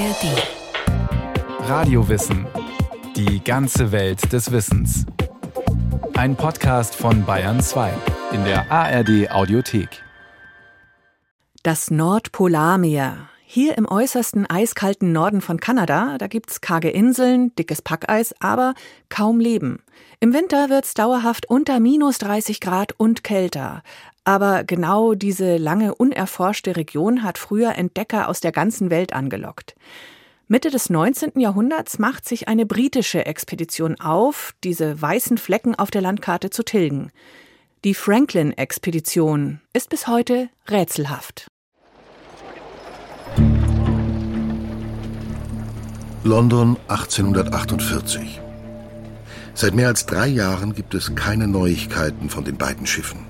ARD. Radiowissen. Die ganze Welt des Wissens. Ein Podcast von Bayern 2 in der ARD Audiothek. Das Nordpolarmeer. Hier im äußersten eiskalten Norden von Kanada, da gibt's karge Inseln, dickes Packeis, aber kaum Leben. Im Winter wird's dauerhaft unter minus 30 Grad und kälter. Aber genau diese lange unerforschte Region hat früher Entdecker aus der ganzen Welt angelockt. Mitte des 19. Jahrhunderts macht sich eine britische Expedition auf, diese weißen Flecken auf der Landkarte zu tilgen. Die Franklin-Expedition ist bis heute rätselhaft. London 1848. Seit mehr als drei Jahren gibt es keine Neuigkeiten von den beiden Schiffen.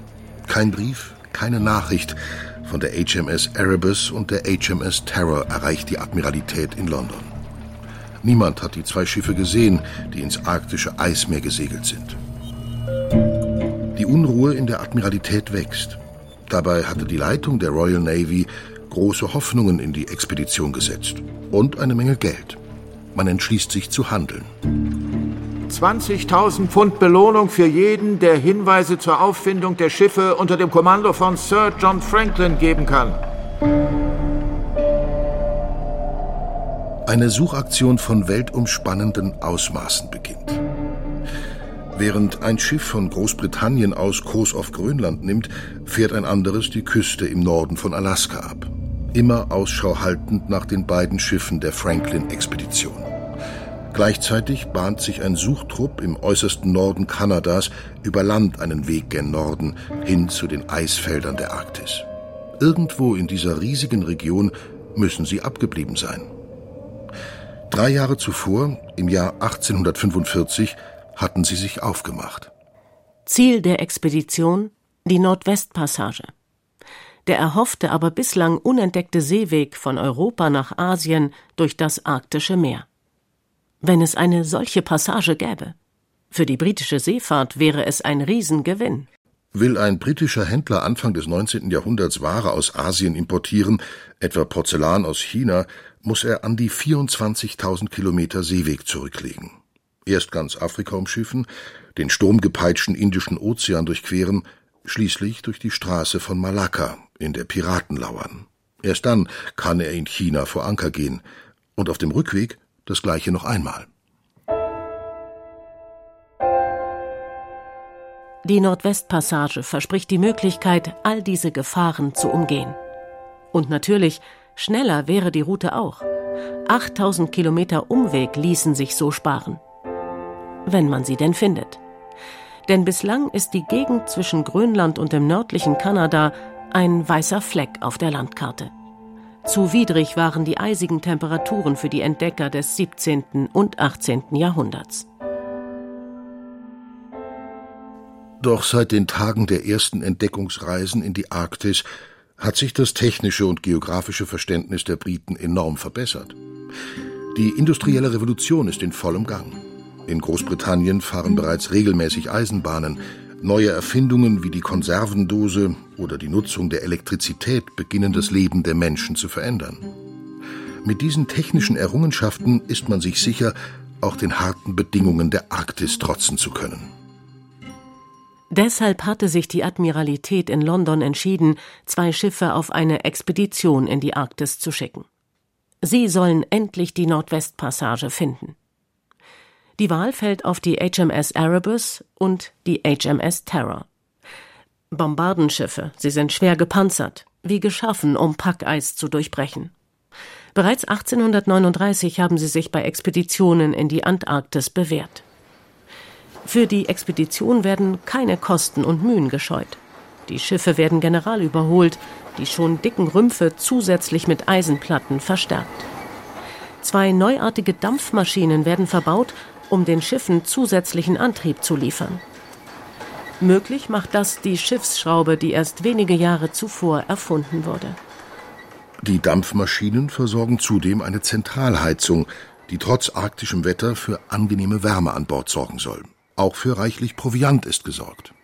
Kein Brief, keine Nachricht von der HMS Erebus und der HMS Terror erreicht die Admiralität in London. Niemand hat die zwei Schiffe gesehen, die ins arktische Eismeer gesegelt sind. Die Unruhe in der Admiralität wächst. Dabei hatte die Leitung der Royal Navy große Hoffnungen in die Expedition gesetzt und eine Menge Geld. Man entschließt sich zu handeln. 20.000 Pfund Belohnung für jeden, der Hinweise zur Auffindung der Schiffe unter dem Kommando von Sir John Franklin geben kann. Eine Suchaktion von weltumspannenden Ausmaßen beginnt. Während ein Schiff von Großbritannien aus Kurs auf Grönland nimmt, fährt ein anderes die Küste im Norden von Alaska ab. Immer Ausschau haltend nach den beiden Schiffen der Franklin-Expedition. Gleichzeitig bahnt sich ein Suchtrupp im äußersten Norden Kanadas über Land einen Weg gen Norden hin zu den Eisfeldern der Arktis. Irgendwo in dieser riesigen Region müssen sie abgeblieben sein. Drei Jahre zuvor, im Jahr 1845, hatten sie sich aufgemacht. Ziel der Expedition die Nordwestpassage. Der erhoffte, aber bislang unentdeckte Seeweg von Europa nach Asien durch das arktische Meer wenn es eine solche Passage gäbe. Für die britische Seefahrt wäre es ein Riesengewinn. Will ein britischer Händler Anfang des 19. Jahrhunderts Ware aus Asien importieren, etwa Porzellan aus China, muss er an die 24.000 Kilometer Seeweg zurücklegen. Erst ganz Afrika umschiffen, den sturmgepeitschten Indischen Ozean durchqueren, schließlich durch die Straße von Malakka in der Piraten lauern. Erst dann kann er in China vor Anker gehen und auf dem Rückweg das gleiche noch einmal. Die Nordwestpassage verspricht die Möglichkeit, all diese Gefahren zu umgehen. Und natürlich, schneller wäre die Route auch. 8000 Kilometer Umweg ließen sich so sparen. Wenn man sie denn findet. Denn bislang ist die Gegend zwischen Grönland und dem nördlichen Kanada ein weißer Fleck auf der Landkarte. Zu widrig waren die eisigen Temperaturen für die Entdecker des 17. und 18. Jahrhunderts. Doch seit den Tagen der ersten Entdeckungsreisen in die Arktis hat sich das technische und geografische Verständnis der Briten enorm verbessert. Die industrielle Revolution ist in vollem Gang. In Großbritannien fahren bereits regelmäßig Eisenbahnen, Neue Erfindungen wie die Konservendose oder die Nutzung der Elektrizität beginnen das Leben der Menschen zu verändern. Mit diesen technischen Errungenschaften ist man sich sicher, auch den harten Bedingungen der Arktis trotzen zu können. Deshalb hatte sich die Admiralität in London entschieden, zwei Schiffe auf eine Expedition in die Arktis zu schicken. Sie sollen endlich die Nordwestpassage finden. Die Wahl fällt auf die HMS Erebus und die HMS Terror. Bombardenschiffe, sie sind schwer gepanzert, wie geschaffen, um Packeis zu durchbrechen. Bereits 1839 haben sie sich bei Expeditionen in die Antarktis bewährt. Für die Expedition werden keine Kosten und Mühen gescheut. Die Schiffe werden general überholt, die schon dicken Rümpfe zusätzlich mit Eisenplatten verstärkt. Zwei neuartige Dampfmaschinen werden verbaut um den Schiffen zusätzlichen Antrieb zu liefern. Möglich macht das die Schiffsschraube, die erst wenige Jahre zuvor erfunden wurde. Die Dampfmaschinen versorgen zudem eine Zentralheizung, die trotz arktischem Wetter für angenehme Wärme an Bord sorgen soll. Auch für reichlich Proviant ist gesorgt.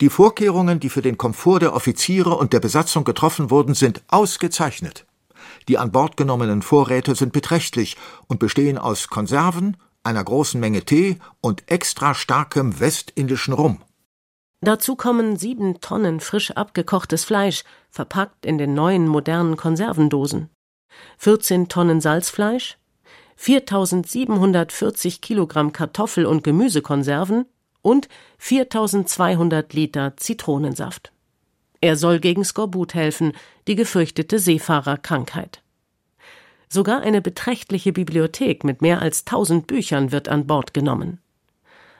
Die Vorkehrungen, die für den Komfort der Offiziere und der Besatzung getroffen wurden, sind ausgezeichnet. Die an Bord genommenen Vorräte sind beträchtlich und bestehen aus Konserven, einer großen Menge Tee und extra starkem westindischen Rum. Dazu kommen sieben Tonnen frisch abgekochtes Fleisch, verpackt in den neuen modernen Konservendosen, 14 Tonnen Salzfleisch, 4740 Kilogramm Kartoffel- und Gemüsekonserven und 4200 Liter Zitronensaft. Er soll gegen Skorbut helfen, die gefürchtete Seefahrerkrankheit. Sogar eine beträchtliche Bibliothek mit mehr als 1000 Büchern wird an Bord genommen.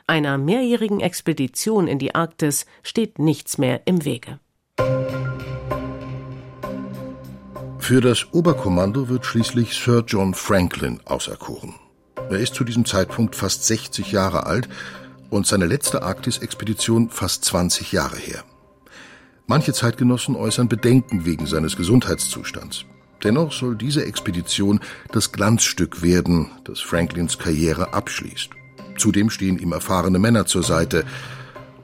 Einer mehrjährigen Expedition in die Arktis steht nichts mehr im Wege. Für das Oberkommando wird schließlich Sir John Franklin auserkoren. Er ist zu diesem Zeitpunkt fast 60 Jahre alt und seine letzte Arktis-Expedition fast 20 Jahre her. Manche Zeitgenossen äußern Bedenken wegen seines Gesundheitszustands. Dennoch soll diese Expedition das Glanzstück werden, das Franklins Karriere abschließt. Zudem stehen ihm erfahrene Männer zur Seite.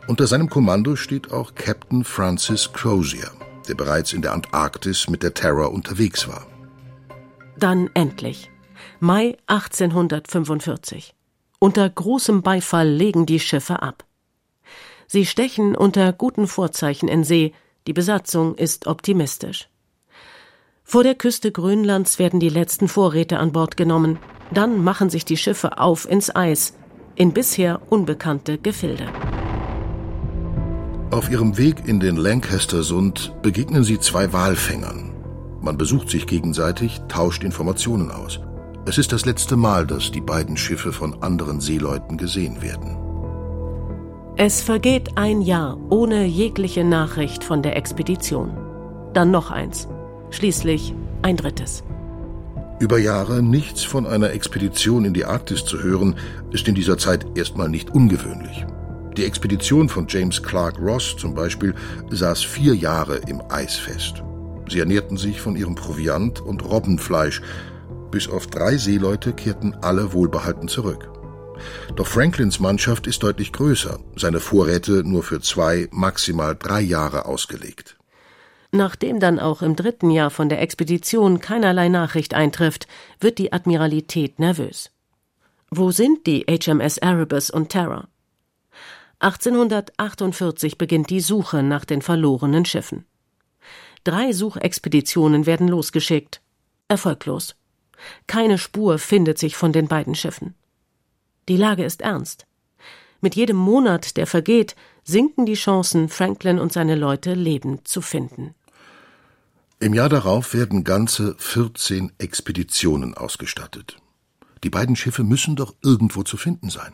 Unter seinem Kommando steht auch Captain Francis Crozier, der bereits in der Antarktis mit der Terror unterwegs war. Dann endlich. Mai 1845. Unter großem Beifall legen die Schiffe ab. Sie stechen unter guten Vorzeichen in See, die Besatzung ist optimistisch. Vor der Küste Grönlands werden die letzten Vorräte an Bord genommen, dann machen sich die Schiffe auf ins Eis, in bisher unbekannte Gefilde. Auf ihrem Weg in den Lancaster-Sund begegnen sie zwei Walfängern. Man besucht sich gegenseitig, tauscht Informationen aus. Es ist das letzte Mal, dass die beiden Schiffe von anderen Seeleuten gesehen werden. Es vergeht ein Jahr ohne jegliche Nachricht von der Expedition. Dann noch eins. Schließlich ein drittes. Über Jahre nichts von einer Expedition in die Arktis zu hören, ist in dieser Zeit erstmal nicht ungewöhnlich. Die Expedition von James Clark Ross zum Beispiel saß vier Jahre im Eis fest. Sie ernährten sich von ihrem Proviant und Robbenfleisch. Bis auf drei Seeleute kehrten alle wohlbehalten zurück. Doch Franklins Mannschaft ist deutlich größer, seine Vorräte nur für zwei, maximal drei Jahre ausgelegt. Nachdem dann auch im dritten Jahr von der Expedition keinerlei Nachricht eintrifft, wird die Admiralität nervös. Wo sind die HMS Erebus und Terror? 1848 beginnt die Suche nach den verlorenen Schiffen. Drei Suchexpeditionen werden losgeschickt. Erfolglos. Keine Spur findet sich von den beiden Schiffen. Die Lage ist ernst. Mit jedem Monat, der vergeht, sinken die Chancen, Franklin und seine Leute lebend zu finden. Im Jahr darauf werden ganze 14 Expeditionen ausgestattet. Die beiden Schiffe müssen doch irgendwo zu finden sein.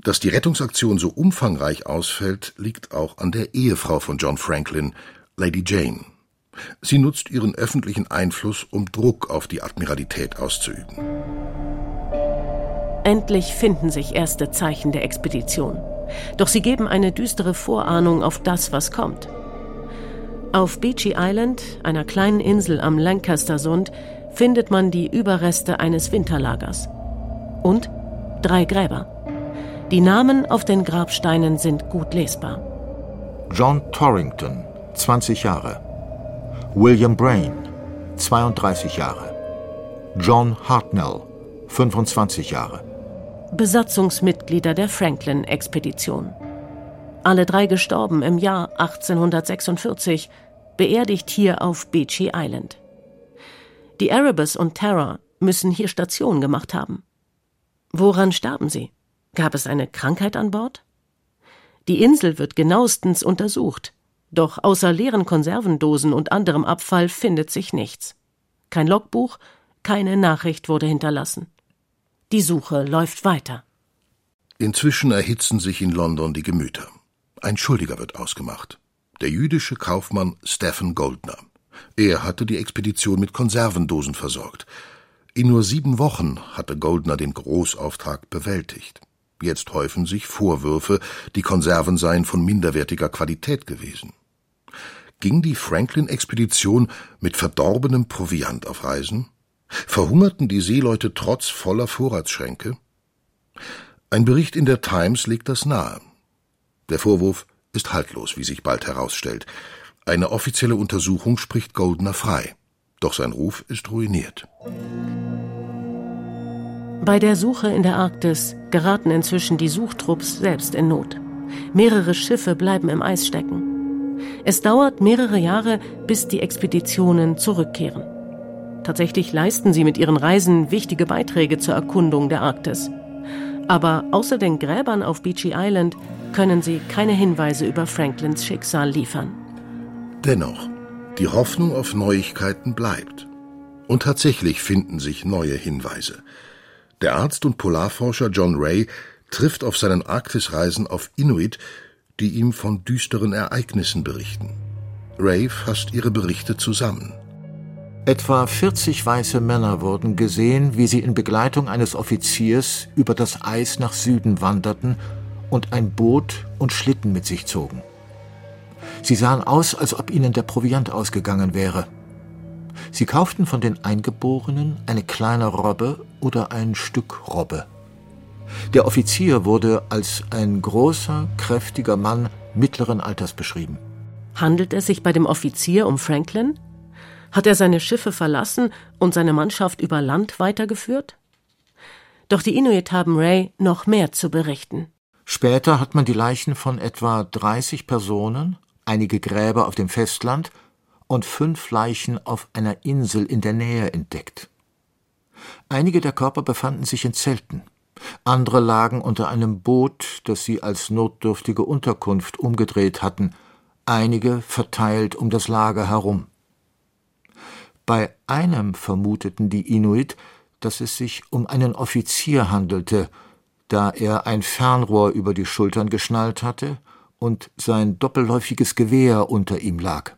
Dass die Rettungsaktion so umfangreich ausfällt, liegt auch an der Ehefrau von John Franklin, Lady Jane. Sie nutzt ihren öffentlichen Einfluss, um Druck auf die Admiralität auszuüben. Endlich finden sich erste Zeichen der Expedition. Doch sie geben eine düstere Vorahnung auf das, was kommt. Auf Beachy Island, einer kleinen Insel am Lancaster-Sund, findet man die Überreste eines Winterlagers. Und drei Gräber. Die Namen auf den Grabsteinen sind gut lesbar. John Torrington, 20 Jahre. William Brain, 32 Jahre. John Hartnell, 25 Jahre. Besatzungsmitglieder der Franklin-Expedition alle drei gestorben im Jahr 1846, beerdigt hier auf Beachy Island. Die Erebus und Terror müssen hier Station gemacht haben. Woran starben sie? Gab es eine Krankheit an Bord? Die Insel wird genauestens untersucht, doch außer leeren Konservendosen und anderem Abfall findet sich nichts. Kein Logbuch, keine Nachricht wurde hinterlassen. Die Suche läuft weiter. Inzwischen erhitzen sich in London die Gemüter. Ein Schuldiger wird ausgemacht. Der jüdische Kaufmann Stephen Goldner. Er hatte die Expedition mit Konservendosen versorgt. In nur sieben Wochen hatte Goldner den Großauftrag bewältigt. Jetzt häufen sich Vorwürfe, die Konserven seien von minderwertiger Qualität gewesen. Ging die Franklin-Expedition mit verdorbenem Proviant auf Reisen? Verhungerten die Seeleute trotz voller Vorratsschränke? Ein Bericht in der Times legt das nahe. Der Vorwurf ist haltlos, wie sich bald herausstellt. Eine offizielle Untersuchung spricht Goldner frei. Doch sein Ruf ist ruiniert. Bei der Suche in der Arktis geraten inzwischen die Suchtrupps selbst in Not. Mehrere Schiffe bleiben im Eis stecken. Es dauert mehrere Jahre, bis die Expeditionen zurückkehren. Tatsächlich leisten sie mit ihren Reisen wichtige Beiträge zur Erkundung der Arktis. Aber außer den Gräbern auf Beachy Island können sie keine Hinweise über Franklins Schicksal liefern. Dennoch, die Hoffnung auf Neuigkeiten bleibt. Und tatsächlich finden sich neue Hinweise. Der Arzt und Polarforscher John Ray trifft auf seinen Arktisreisen auf Inuit, die ihm von düsteren Ereignissen berichten. Ray fasst ihre Berichte zusammen. Etwa 40 weiße Männer wurden gesehen, wie sie in Begleitung eines Offiziers über das Eis nach Süden wanderten und ein Boot und Schlitten mit sich zogen. Sie sahen aus, als ob ihnen der Proviant ausgegangen wäre. Sie kauften von den Eingeborenen eine kleine Robbe oder ein Stück Robbe. Der Offizier wurde als ein großer, kräftiger Mann mittleren Alters beschrieben. Handelt es sich bei dem Offizier um Franklin? Hat er seine Schiffe verlassen und seine Mannschaft über Land weitergeführt? Doch die Inuit haben Ray noch mehr zu berichten. Später hat man die Leichen von etwa 30 Personen, einige Gräber auf dem Festland und fünf Leichen auf einer Insel in der Nähe entdeckt. Einige der Körper befanden sich in Zelten, andere lagen unter einem Boot, das sie als notdürftige Unterkunft umgedreht hatten, einige verteilt um das Lager herum. Bei einem vermuteten die Inuit, dass es sich um einen Offizier handelte, da er ein Fernrohr über die Schultern geschnallt hatte und sein doppelläufiges Gewehr unter ihm lag.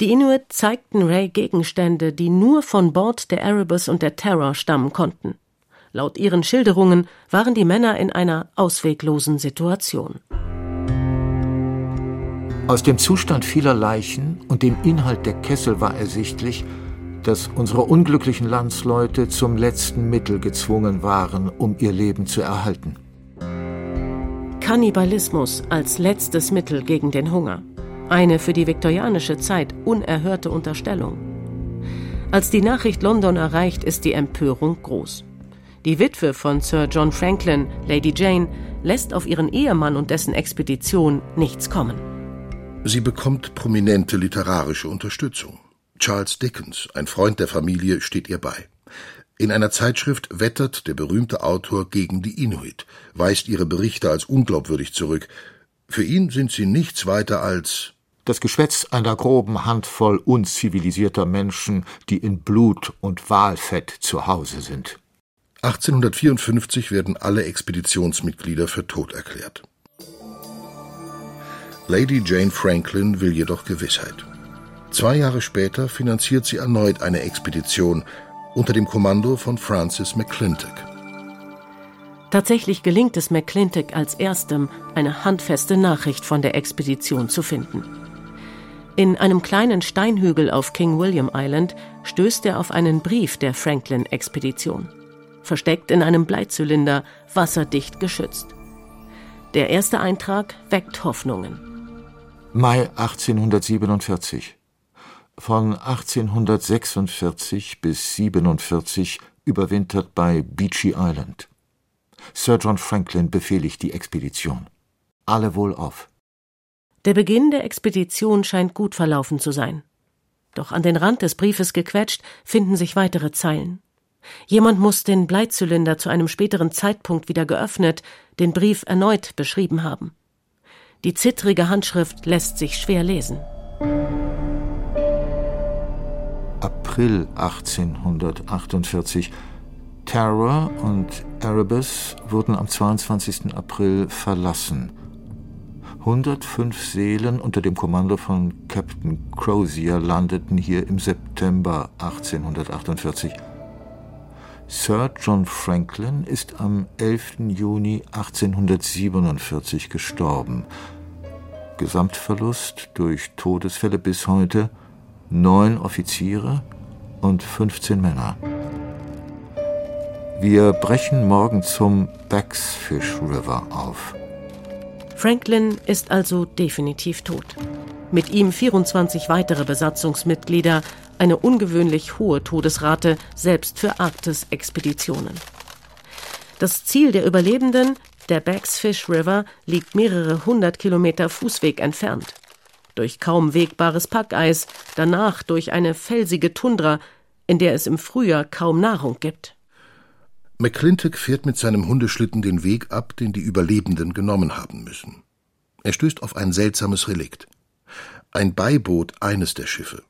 Die Inuit zeigten Ray Gegenstände, die nur von Bord der Erebus und der Terror stammen konnten. Laut ihren Schilderungen waren die Männer in einer ausweglosen Situation. Aus dem Zustand vieler Leichen und dem Inhalt der Kessel war ersichtlich, dass unsere unglücklichen Landsleute zum letzten Mittel gezwungen waren, um ihr Leben zu erhalten. Kannibalismus als letztes Mittel gegen den Hunger. Eine für die viktorianische Zeit unerhörte Unterstellung. Als die Nachricht London erreicht, ist die Empörung groß. Die Witwe von Sir John Franklin, Lady Jane, lässt auf ihren Ehemann und dessen Expedition nichts kommen. Sie bekommt prominente literarische Unterstützung. Charles Dickens, ein Freund der Familie, steht ihr bei. In einer Zeitschrift wettert der berühmte Autor gegen die Inuit, weist ihre Berichte als unglaubwürdig zurück. Für ihn sind sie nichts weiter als das Geschwätz einer groben Handvoll unzivilisierter Menschen, die in Blut und Walfett zu Hause sind. 1854 werden alle Expeditionsmitglieder für tot erklärt. Lady Jane Franklin will jedoch Gewissheit. Zwei Jahre später finanziert sie erneut eine Expedition unter dem Kommando von Francis McClintock. Tatsächlich gelingt es McClintock als erstem, eine handfeste Nachricht von der Expedition zu finden. In einem kleinen Steinhügel auf King William Island stößt er auf einen Brief der Franklin-Expedition. Versteckt in einem Bleizylinder, wasserdicht geschützt. Der erste Eintrag weckt Hoffnungen. Mai 1847. Von 1846 bis 47 überwintert bei Beachy Island. Sir John Franklin befehligt die Expedition. Alle wohlauf. Der Beginn der Expedition scheint gut verlaufen zu sein. Doch an den Rand des Briefes gequetscht finden sich weitere Zeilen. Jemand muss den Bleizylinder zu einem späteren Zeitpunkt wieder geöffnet, den Brief erneut beschrieben haben. Die zittrige Handschrift lässt sich schwer lesen. April 1848. Terror und Erebus wurden am 22. April verlassen. 105 Seelen unter dem Kommando von Captain Crozier landeten hier im September 1848. Sir John Franklin ist am 11. Juni 1847 gestorben. Gesamtverlust durch Todesfälle bis heute neun Offiziere und 15 Männer. Wir brechen morgen zum Backsfish River auf. Franklin ist also definitiv tot. Mit ihm 24 weitere Besatzungsmitglieder, eine ungewöhnlich hohe Todesrate, selbst für Arktis-Expeditionen. Das Ziel der Überlebenden, der Bagsfish River, liegt mehrere hundert Kilometer Fußweg entfernt. Durch kaum wegbares Packeis, danach durch eine felsige Tundra, in der es im Frühjahr kaum Nahrung gibt. McClintock fährt mit seinem Hundeschlitten den Weg ab, den die Überlebenden genommen haben müssen. Er stößt auf ein seltsames Relikt. Ein Beiboot eines der Schiffe,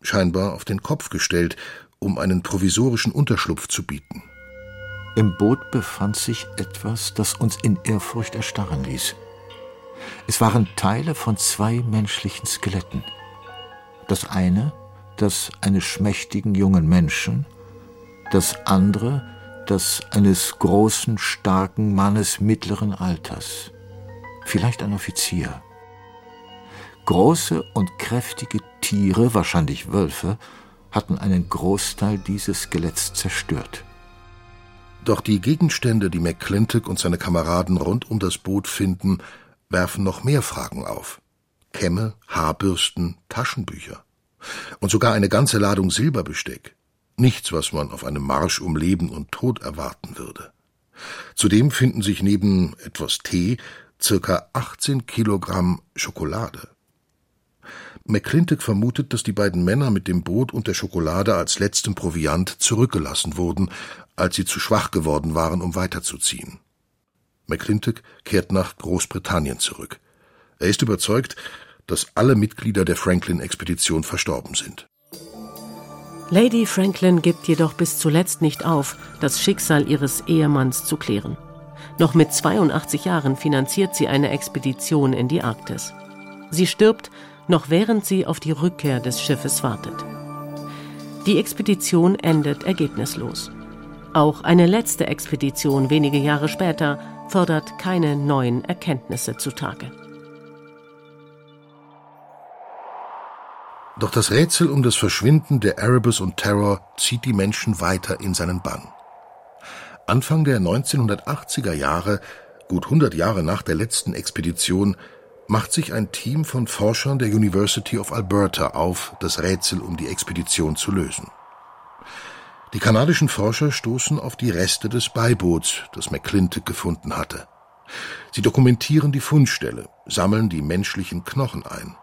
scheinbar auf den Kopf gestellt, um einen provisorischen Unterschlupf zu bieten. Im Boot befand sich etwas, das uns in Ehrfurcht erstarren ließ. Es waren Teile von zwei menschlichen Skeletten. Das eine, das eines schmächtigen jungen Menschen, das andere, das eines großen, starken Mannes mittleren Alters, vielleicht ein Offizier. Große und kräftige Tiere, wahrscheinlich Wölfe, hatten einen Großteil dieses Skeletts zerstört. Doch die Gegenstände, die McClintock und seine Kameraden rund um das Boot finden, werfen noch mehr Fragen auf. Kämme, Haarbürsten, Taschenbücher. Und sogar eine ganze Ladung Silberbesteck. Nichts, was man auf einem Marsch um Leben und Tod erwarten würde. Zudem finden sich neben etwas Tee circa 18 Kilogramm Schokolade. McClintock vermutet, dass die beiden Männer mit dem Boot und der Schokolade als letztem Proviant zurückgelassen wurden, als sie zu schwach geworden waren, um weiterzuziehen. McClintock kehrt nach Großbritannien zurück. Er ist überzeugt, dass alle Mitglieder der Franklin-Expedition verstorben sind. Lady Franklin gibt jedoch bis zuletzt nicht auf, das Schicksal ihres Ehemanns zu klären. Noch mit 82 Jahren finanziert sie eine Expedition in die Arktis. Sie stirbt, noch während sie auf die Rückkehr des Schiffes wartet. Die Expedition endet ergebnislos. Auch eine letzte Expedition wenige Jahre später fördert keine neuen Erkenntnisse zutage. Doch das Rätsel um das Verschwinden der Erebus und Terror zieht die Menschen weiter in seinen Bann. Anfang der 1980er Jahre, gut 100 Jahre nach der letzten Expedition, macht sich ein Team von Forschern der University of Alberta auf, das Rätsel um die Expedition zu lösen. Die kanadischen Forscher stoßen auf die Reste des Beiboots, das McClintock gefunden hatte. Sie dokumentieren die Fundstelle, sammeln die menschlichen Knochen ein.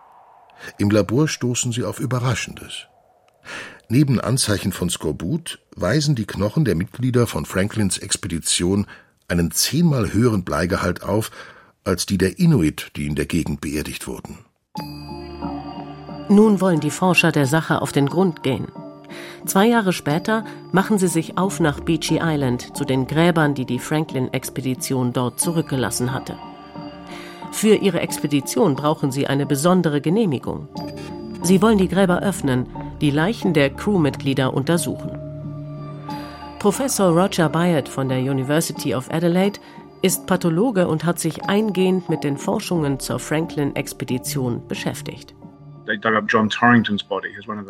Im Labor stoßen sie auf Überraschendes. Neben Anzeichen von Skorbut weisen die Knochen der Mitglieder von Franklins Expedition einen zehnmal höheren Bleigehalt auf als die der Inuit, die in der Gegend beerdigt wurden. Nun wollen die Forscher der Sache auf den Grund gehen. Zwei Jahre später machen sie sich auf nach Beachy Island zu den Gräbern, die die Franklin-Expedition dort zurückgelassen hatte. Für ihre Expedition brauchen sie eine besondere Genehmigung. Sie wollen die Gräber öffnen, die Leichen der Crewmitglieder untersuchen. Professor Roger Byatt von der University of Adelaide ist Pathologe und hat sich eingehend mit den Forschungen zur Franklin-Expedition beschäftigt.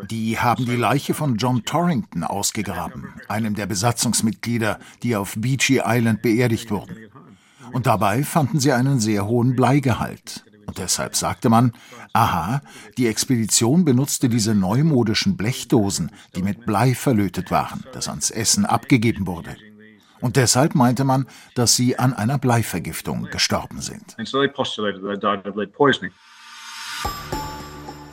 Die haben die Leiche von John Torrington ausgegraben, einem der Besatzungsmitglieder, die auf Beachy Island beerdigt wurden. Und dabei fanden sie einen sehr hohen Bleigehalt. Und deshalb sagte man, aha, die Expedition benutzte diese neumodischen Blechdosen, die mit Blei verlötet waren, das ans Essen abgegeben wurde. Und deshalb meinte man, dass sie an einer Bleivergiftung gestorben sind.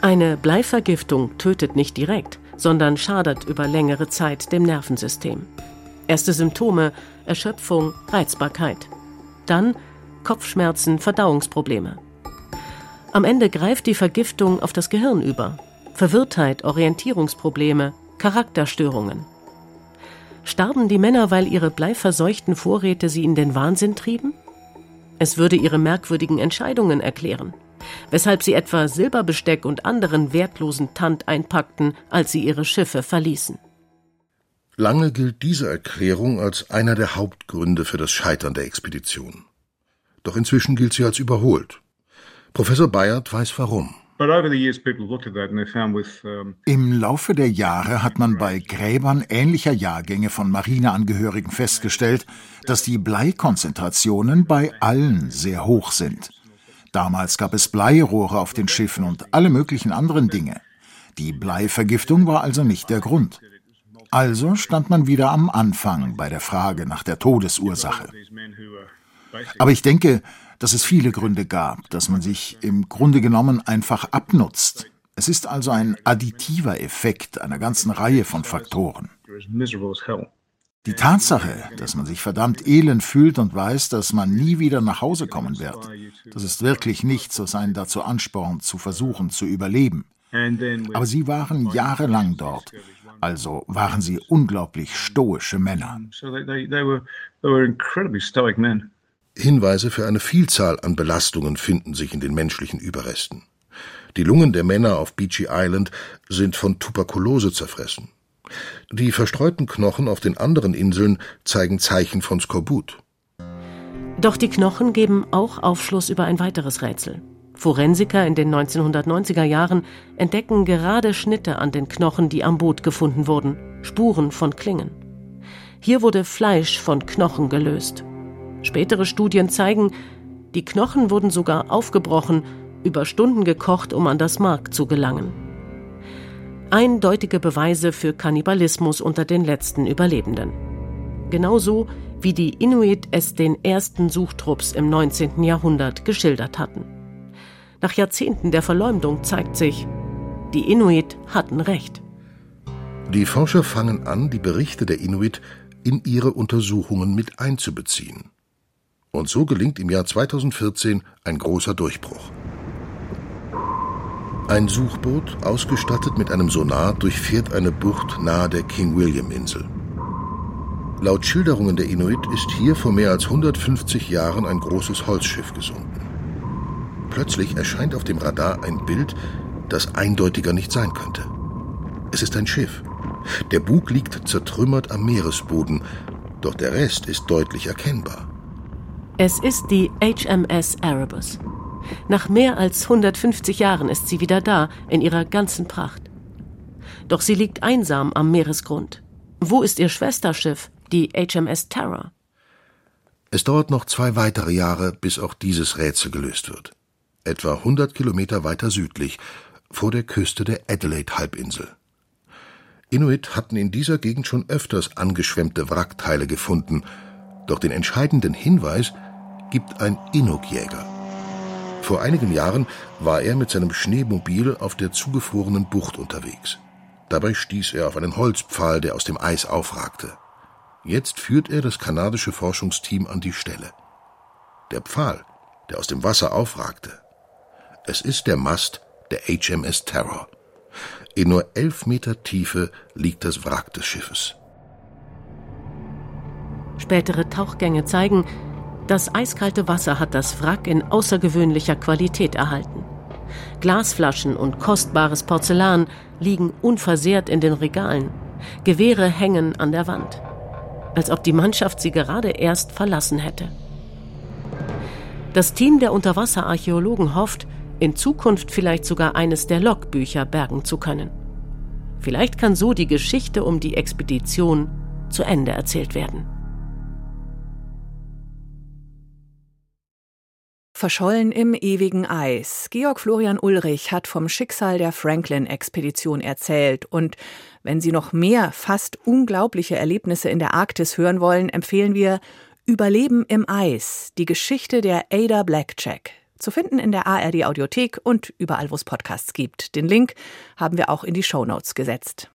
Eine Bleivergiftung tötet nicht direkt, sondern schadet über längere Zeit dem Nervensystem. Erste Symptome Erschöpfung, Reizbarkeit. Dann Kopfschmerzen, Verdauungsprobleme. Am Ende greift die Vergiftung auf das Gehirn über. Verwirrtheit, Orientierungsprobleme, Charakterstörungen. Starben die Männer, weil ihre bleiverseuchten Vorräte sie in den Wahnsinn trieben? Es würde ihre merkwürdigen Entscheidungen erklären. Weshalb sie etwa Silberbesteck und anderen wertlosen Tand einpackten, als sie ihre Schiffe verließen. Lange gilt diese Erklärung als einer der Hauptgründe für das Scheitern der Expedition. Doch inzwischen gilt sie als überholt. Professor Bayard weiß warum. Im Laufe der Jahre hat man bei Gräbern ähnlicher Jahrgänge von Marineangehörigen festgestellt, dass die Bleikonzentrationen bei allen sehr hoch sind. Damals gab es Bleirohre auf den Schiffen und alle möglichen anderen Dinge. Die Bleivergiftung war also nicht der Grund. Also stand man wieder am Anfang bei der Frage nach der Todesursache. Aber ich denke, dass es viele Gründe gab, dass man sich im Grunde genommen einfach abnutzt. Es ist also ein additiver Effekt einer ganzen Reihe von Faktoren. Die Tatsache, dass man sich verdammt elend fühlt und weiß, dass man nie wieder nach Hause kommen wird, das ist wirklich nichts, was einen dazu anspornt, zu versuchen zu überleben. Aber sie waren jahrelang dort, also waren sie unglaublich stoische Männer. Hinweise für eine Vielzahl an Belastungen finden sich in den menschlichen Überresten. Die Lungen der Männer auf Beachy Island sind von Tuberkulose zerfressen. Die verstreuten Knochen auf den anderen Inseln zeigen Zeichen von Skorbut. Doch die Knochen geben auch Aufschluss über ein weiteres Rätsel. Forensiker in den 1990er Jahren entdecken gerade Schnitte an den Knochen, die am Boot gefunden wurden, Spuren von Klingen. Hier wurde Fleisch von Knochen gelöst. Spätere Studien zeigen, die Knochen wurden sogar aufgebrochen, über Stunden gekocht, um an das Mark zu gelangen. Eindeutige Beweise für Kannibalismus unter den letzten Überlebenden. Genauso wie die Inuit es den ersten Suchtrupps im 19. Jahrhundert geschildert hatten. Nach Jahrzehnten der Verleumdung zeigt sich, die Inuit hatten recht. Die Forscher fangen an, die Berichte der Inuit in ihre Untersuchungen mit einzubeziehen. Und so gelingt im Jahr 2014 ein großer Durchbruch. Ein Suchboot, ausgestattet mit einem Sonar, durchfährt eine Bucht nahe der King William Insel. Laut Schilderungen der Inuit ist hier vor mehr als 150 Jahren ein großes Holzschiff gesunken. Plötzlich erscheint auf dem Radar ein Bild, das eindeutiger nicht sein könnte. Es ist ein Schiff. Der Bug liegt zertrümmert am Meeresboden, doch der Rest ist deutlich erkennbar. Es ist die HMS Erebus. Nach mehr als 150 Jahren ist sie wieder da, in ihrer ganzen Pracht. Doch sie liegt einsam am Meeresgrund. Wo ist ihr Schwesterschiff, die HMS Terror? Es dauert noch zwei weitere Jahre, bis auch dieses Rätsel gelöst wird etwa 100 Kilometer weiter südlich, vor der Küste der Adelaide-Halbinsel. Inuit hatten in dieser Gegend schon öfters angeschwemmte Wrackteile gefunden, doch den entscheidenden Hinweis gibt ein Inuk-Jäger. Vor einigen Jahren war er mit seinem Schneemobil auf der zugefrorenen Bucht unterwegs. Dabei stieß er auf einen Holzpfahl, der aus dem Eis aufragte. Jetzt führt er das kanadische Forschungsteam an die Stelle. Der Pfahl, der aus dem Wasser aufragte, es ist der Mast der HMS Terror. In nur elf Meter Tiefe liegt das Wrack des Schiffes. Spätere Tauchgänge zeigen, das eiskalte Wasser hat das Wrack in außergewöhnlicher Qualität erhalten. Glasflaschen und kostbares Porzellan liegen unversehrt in den Regalen. Gewehre hängen an der Wand. Als ob die Mannschaft sie gerade erst verlassen hätte. Das Team der Unterwasserarchäologen hofft, in Zukunft vielleicht sogar eines der Logbücher bergen zu können. Vielleicht kann so die Geschichte um die Expedition zu Ende erzählt werden. Verschollen im ewigen Eis. Georg Florian Ulrich hat vom Schicksal der Franklin-Expedition erzählt. Und wenn Sie noch mehr fast unglaubliche Erlebnisse in der Arktis hören wollen, empfehlen wir Überleben im Eis, die Geschichte der Ada Blackjack. Zu finden in der ARD Audiothek und überall, wo es Podcasts gibt. Den Link haben wir auch in die Show Notes gesetzt.